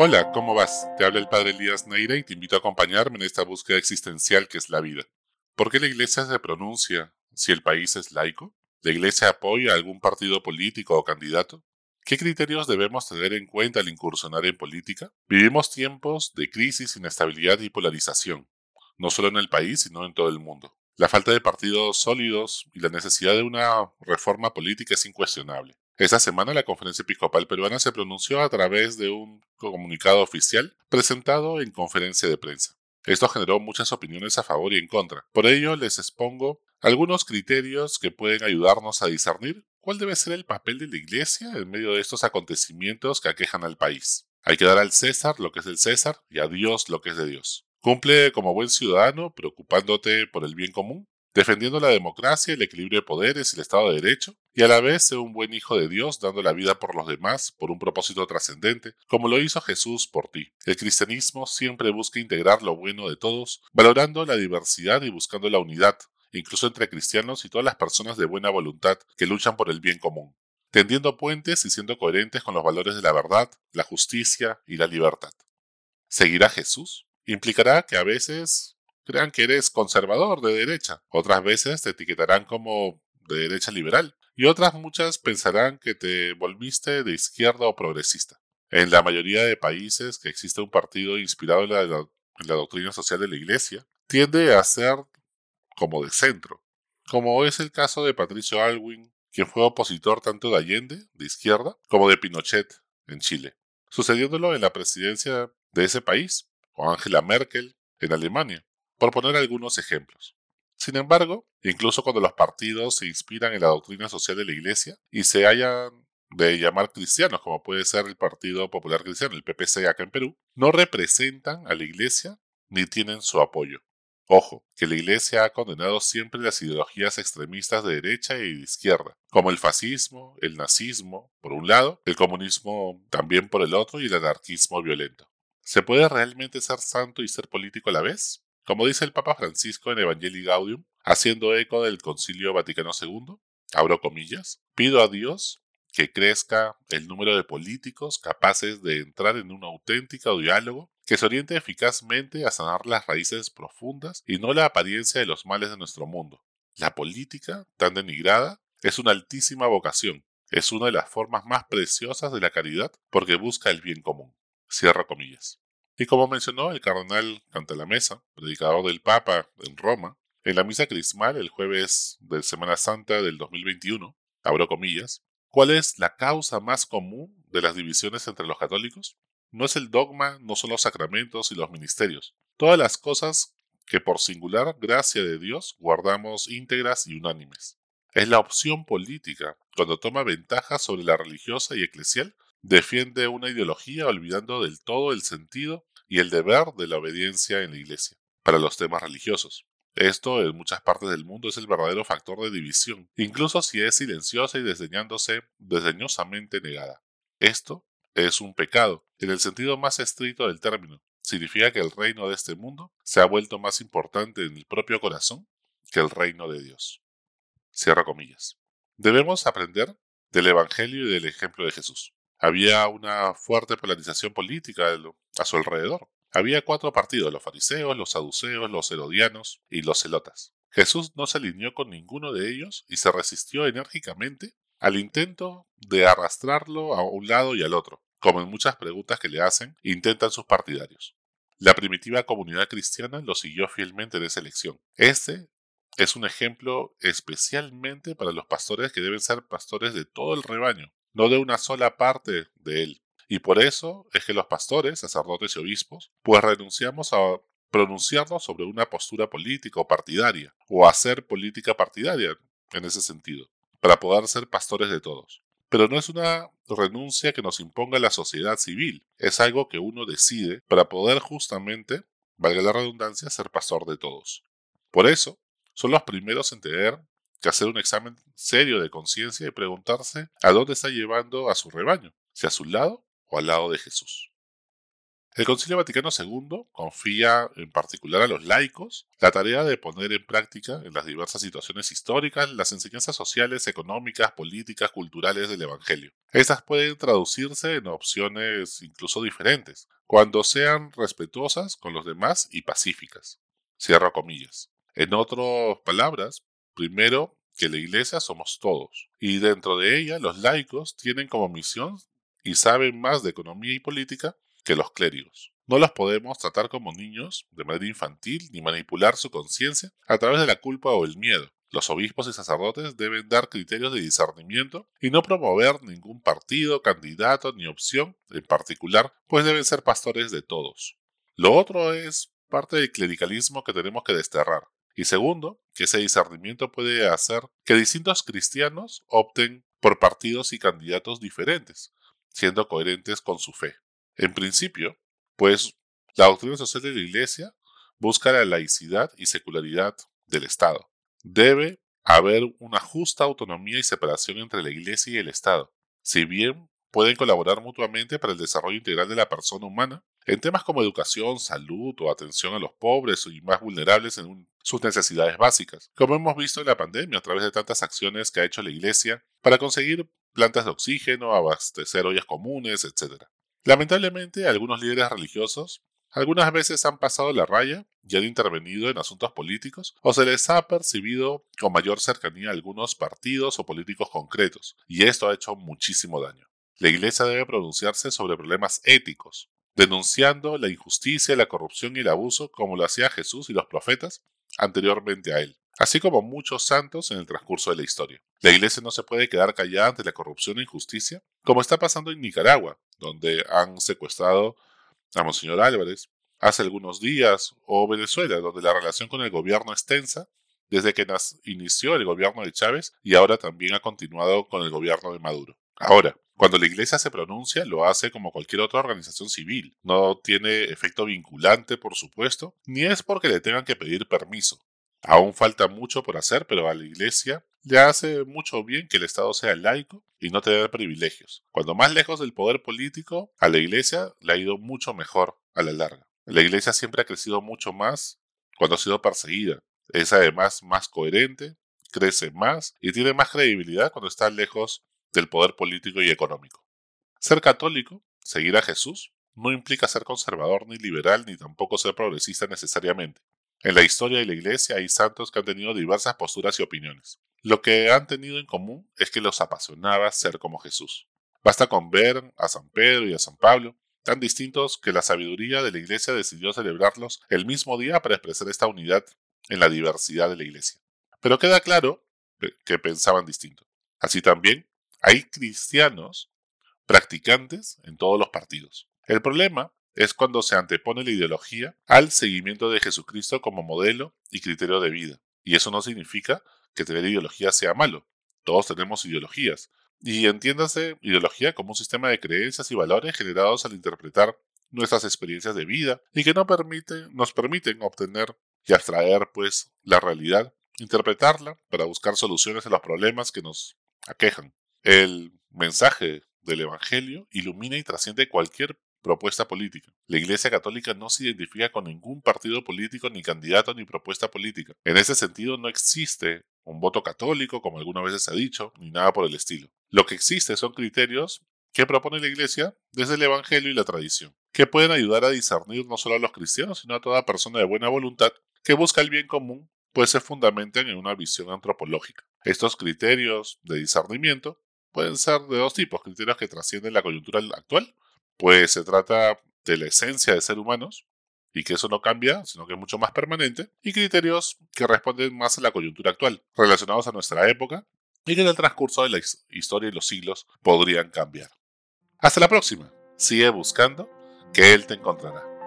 Hola, ¿cómo vas? Te habla el padre Elías Neira y te invito a acompañarme en esta búsqueda existencial que es la vida. ¿Por qué la iglesia se pronuncia si el país es laico? ¿La iglesia apoya a algún partido político o candidato? ¿Qué criterios debemos tener en cuenta al incursionar en política? Vivimos tiempos de crisis, inestabilidad y polarización, no solo en el país, sino en todo el mundo. La falta de partidos sólidos y la necesidad de una reforma política es incuestionable. Esta semana la Conferencia Episcopal Peruana se pronunció a través de un comunicado oficial presentado en conferencia de prensa. Esto generó muchas opiniones a favor y en contra. Por ello les expongo algunos criterios que pueden ayudarnos a discernir cuál debe ser el papel de la Iglesia en medio de estos acontecimientos que aquejan al país. Hay que dar al César lo que es del César y a Dios lo que es de Dios. Cumple como buen ciudadano, preocupándote por el bien común, defendiendo la democracia, el equilibrio de poderes y el Estado de Derecho, y a la vez ser un buen hijo de Dios dando la vida por los demás por un propósito trascendente, como lo hizo Jesús por ti. El cristianismo siempre busca integrar lo bueno de todos, valorando la diversidad y buscando la unidad, incluso entre cristianos y todas las personas de buena voluntad que luchan por el bien común, tendiendo puentes y siendo coherentes con los valores de la verdad, la justicia y la libertad. ¿Seguir a Jesús? Implicará que a veces crean que eres conservador de derecha, otras veces te etiquetarán como de derecha liberal, y otras muchas pensarán que te volviste de izquierda o progresista. En la mayoría de países que existe un partido inspirado en la, doctrina social de la Iglesia, tiende a ser como de centro, como es el caso de Patricio Alwin, quien fue opositor tanto de Allende, de izquierda, como de Pinochet, en Chile, sucediéndolo en la presidencia de ese país, o Angela Merkel, en Alemania, por poner algunos ejemplos. Sin embargo, incluso cuando los partidos se inspiran en la doctrina social de la Iglesia y se hayan de llamar cristianos, como puede ser el Partido Popular Cristiano, el PPC acá en Perú, no representan a la Iglesia ni tienen su apoyo. Ojo, que la Iglesia ha condenado siempre las ideologías extremistas de derecha y de izquierda, como el fascismo, el nazismo, por un lado, el comunismo también por el otro y el anarquismo violento. ¿Se puede realmente ser santo y ser político a la vez? Como dice el Papa Francisco en Evangelii Gaudium, haciendo eco del Concilio Vaticano II, abro comillas, pido a Dios que crezca el número de políticos capaces de entrar en un auténtico diálogo que se oriente eficazmente a sanar las raíces profundas y no la apariencia de los males de nuestro mundo. La política, tan denigrada, es una altísima vocación, es una de las formas más preciosas de la caridad porque busca el bien común. Cierra comillas. Y como mencionó el cardenal Cantalamesa, predicador del Papa en Roma, en la misa crismal el jueves de Semana Santa del 2021, abro comillas, ¿cuál es la causa más común de las divisiones entre los católicos? No es el dogma, no son los sacramentos y los ministerios. Todas las cosas que por singular gracia de Dios guardamos íntegras y unánimes. Es la opción política, cuando toma ventaja sobre la religiosa y eclesial, defiende una ideología olvidando del todo el sentido y el deber de la obediencia en la Iglesia para los temas religiosos. Esto en muchas partes del mundo es el verdadero factor de división, incluso si es silenciosa y desdeñándose, desdeñosamente negada. Esto es un pecado, en el sentido más estricto del término. Significa que el reino de este mundo se ha vuelto más importante en el propio corazón que el reino de Dios. Cierra comillas. Debemos aprender del Evangelio y del ejemplo de Jesús. Había una fuerte polarización política a su alrededor. Había cuatro partidos, los fariseos, los saduceos, los herodianos y los celotas. Jesús no se alineó con ninguno de ellos y se resistió enérgicamente al intento de arrastrarlo a un lado y al otro, como en muchas preguntas que le hacen intentan sus partidarios. La primitiva comunidad cristiana lo siguió fielmente en esa elección. Este es un ejemplo especialmente para los pastores que deben ser pastores de todo el rebaño, no de una sola parte de él. Y por eso es que los pastores, sacerdotes y obispos, pues renunciamos a pronunciarnos sobre una postura política o partidaria, o hacer política partidaria en ese sentido, para poder ser pastores de todos. Pero no es una renuncia que nos imponga la sociedad civil, es algo que uno decide para poder justamente, valga la redundancia, ser pastor de todos. Por eso, son los primeros en tener que hacer un examen serio de conciencia y preguntarse a dónde está llevando a su rebaño, si a su lado o al lado de Jesús. El Concilio Vaticano II confía en particular a los laicos la tarea de poner en práctica en las diversas situaciones históricas las enseñanzas sociales, económicas, políticas, culturales del Evangelio. Estas pueden traducirse en opciones incluso diferentes, cuando sean respetuosas con los demás y pacíficas. Cierro comillas. En otras palabras, primero que la Iglesia somos todos, y dentro de ella los laicos tienen como misión y saben más de economía y política que los clérigos. No los podemos tratar como niños de manera infantil ni manipular su conciencia a través de la culpa o el miedo. Los obispos y sacerdotes deben dar criterios de discernimiento y no promover ningún partido, candidato ni opción en particular, pues deben ser pastores de todos. Lo otro es parte del clericalismo que tenemos que desterrar. Y segundo, que ese discernimiento puede hacer que distintos cristianos opten por partidos y candidatos diferentes, siendo coherentes con su fe. En principio, pues la doctrina social de la Iglesia busca la laicidad y secularidad del Estado. Debe haber una justa autonomía y separación entre la Iglesia y el Estado. Si bien pueden colaborar mutuamente para el desarrollo integral de la persona humana, en temas como educación, salud o atención a los pobres y más vulnerables en sus necesidades básicas, como hemos visto en la pandemia a través de tantas acciones que ha hecho la Iglesia para conseguir plantas de oxígeno, abastecer ollas comunes, etc. Lamentablemente, algunos líderes religiosos algunas veces han pasado la raya y han intervenido en asuntos políticos o se les ha percibido con mayor cercanía a algunos partidos o políticos concretos, y esto ha hecho muchísimo daño. La Iglesia debe pronunciarse sobre problemas éticos, denunciando la injusticia, la corrupción y el abuso como lo hacía Jesús y los profetas anteriormente a él, así como muchos santos en el transcurso de la historia. La Iglesia no se puede quedar callada ante la corrupción e injusticia, como está pasando en Nicaragua, donde han secuestrado a Monseñor Álvarez hace algunos días, o Venezuela, donde la relación con el gobierno es tensa desde que inició el gobierno de Chávez y ahora también ha continuado con el gobierno de Maduro. Ahora, cuando la Iglesia se pronuncia, lo hace como cualquier otra organización civil. No tiene efecto vinculante, por supuesto, ni es porque le tengan que pedir permiso. Aún falta mucho por hacer, pero a la Iglesia le hace mucho bien que el Estado sea laico y no tener privilegios. Cuando más lejos del poder político, a la Iglesia le ha ido mucho mejor a la larga. La Iglesia siempre ha crecido mucho más cuando ha sido perseguida. Es además más coherente, crece más y tiene más credibilidad cuando está lejos del poder político y económico. Ser católico, seguir a Jesús, no implica ser conservador ni liberal ni tampoco ser progresista necesariamente. En la historia de la Iglesia hay santos que han tenido diversas posturas y opiniones. Lo que han tenido en común es que los apasionaba ser como Jesús. Basta con ver a San Pedro y a San Pablo, tan distintos que la sabiduría de la Iglesia decidió celebrarlos el mismo día para expresar esta unidad en la diversidad de la Iglesia. Pero queda claro que pensaban distinto. Así también, hay cristianos practicantes en todos los partidos. El problema es cuando se antepone la ideología al seguimiento de Jesucristo como modelo y criterio de vida. Y eso no significa que tener ideología sea malo. Todos tenemos ideologías. Y entiéndase ideología como un sistema de creencias y valores generados al interpretar nuestras experiencias de vida y que nos permiten obtener y abstraer pues la realidad, interpretarla para buscar soluciones a los problemas que nos aquejan. El mensaje del Evangelio ilumina y trasciende cualquier propuesta política. La Iglesia Católica no se identifica con ningún partido político, ni candidato, ni propuesta política. En ese sentido, no existe un voto católico, como algunas veces se ha dicho, ni nada por el estilo. Lo que existe son criterios que propone la Iglesia desde el Evangelio y la tradición, que pueden ayudar a discernir no solo a los cristianos, sino a toda persona de buena voluntad que busca el bien común, pues se fundamentan en una visión antropológica. Estos criterios de discernimiento pueden ser de dos tipos, criterios que trascienden la coyuntura actual pues se trata de la esencia de ser humanos y que eso no cambia, sino que es mucho más permanente, y criterios que responden más a la coyuntura actual, relacionados a nuestra época y que en el transcurso de la historia y los siglos podrían cambiar. Hasta la próxima. Sigue buscando que Él te encontrará.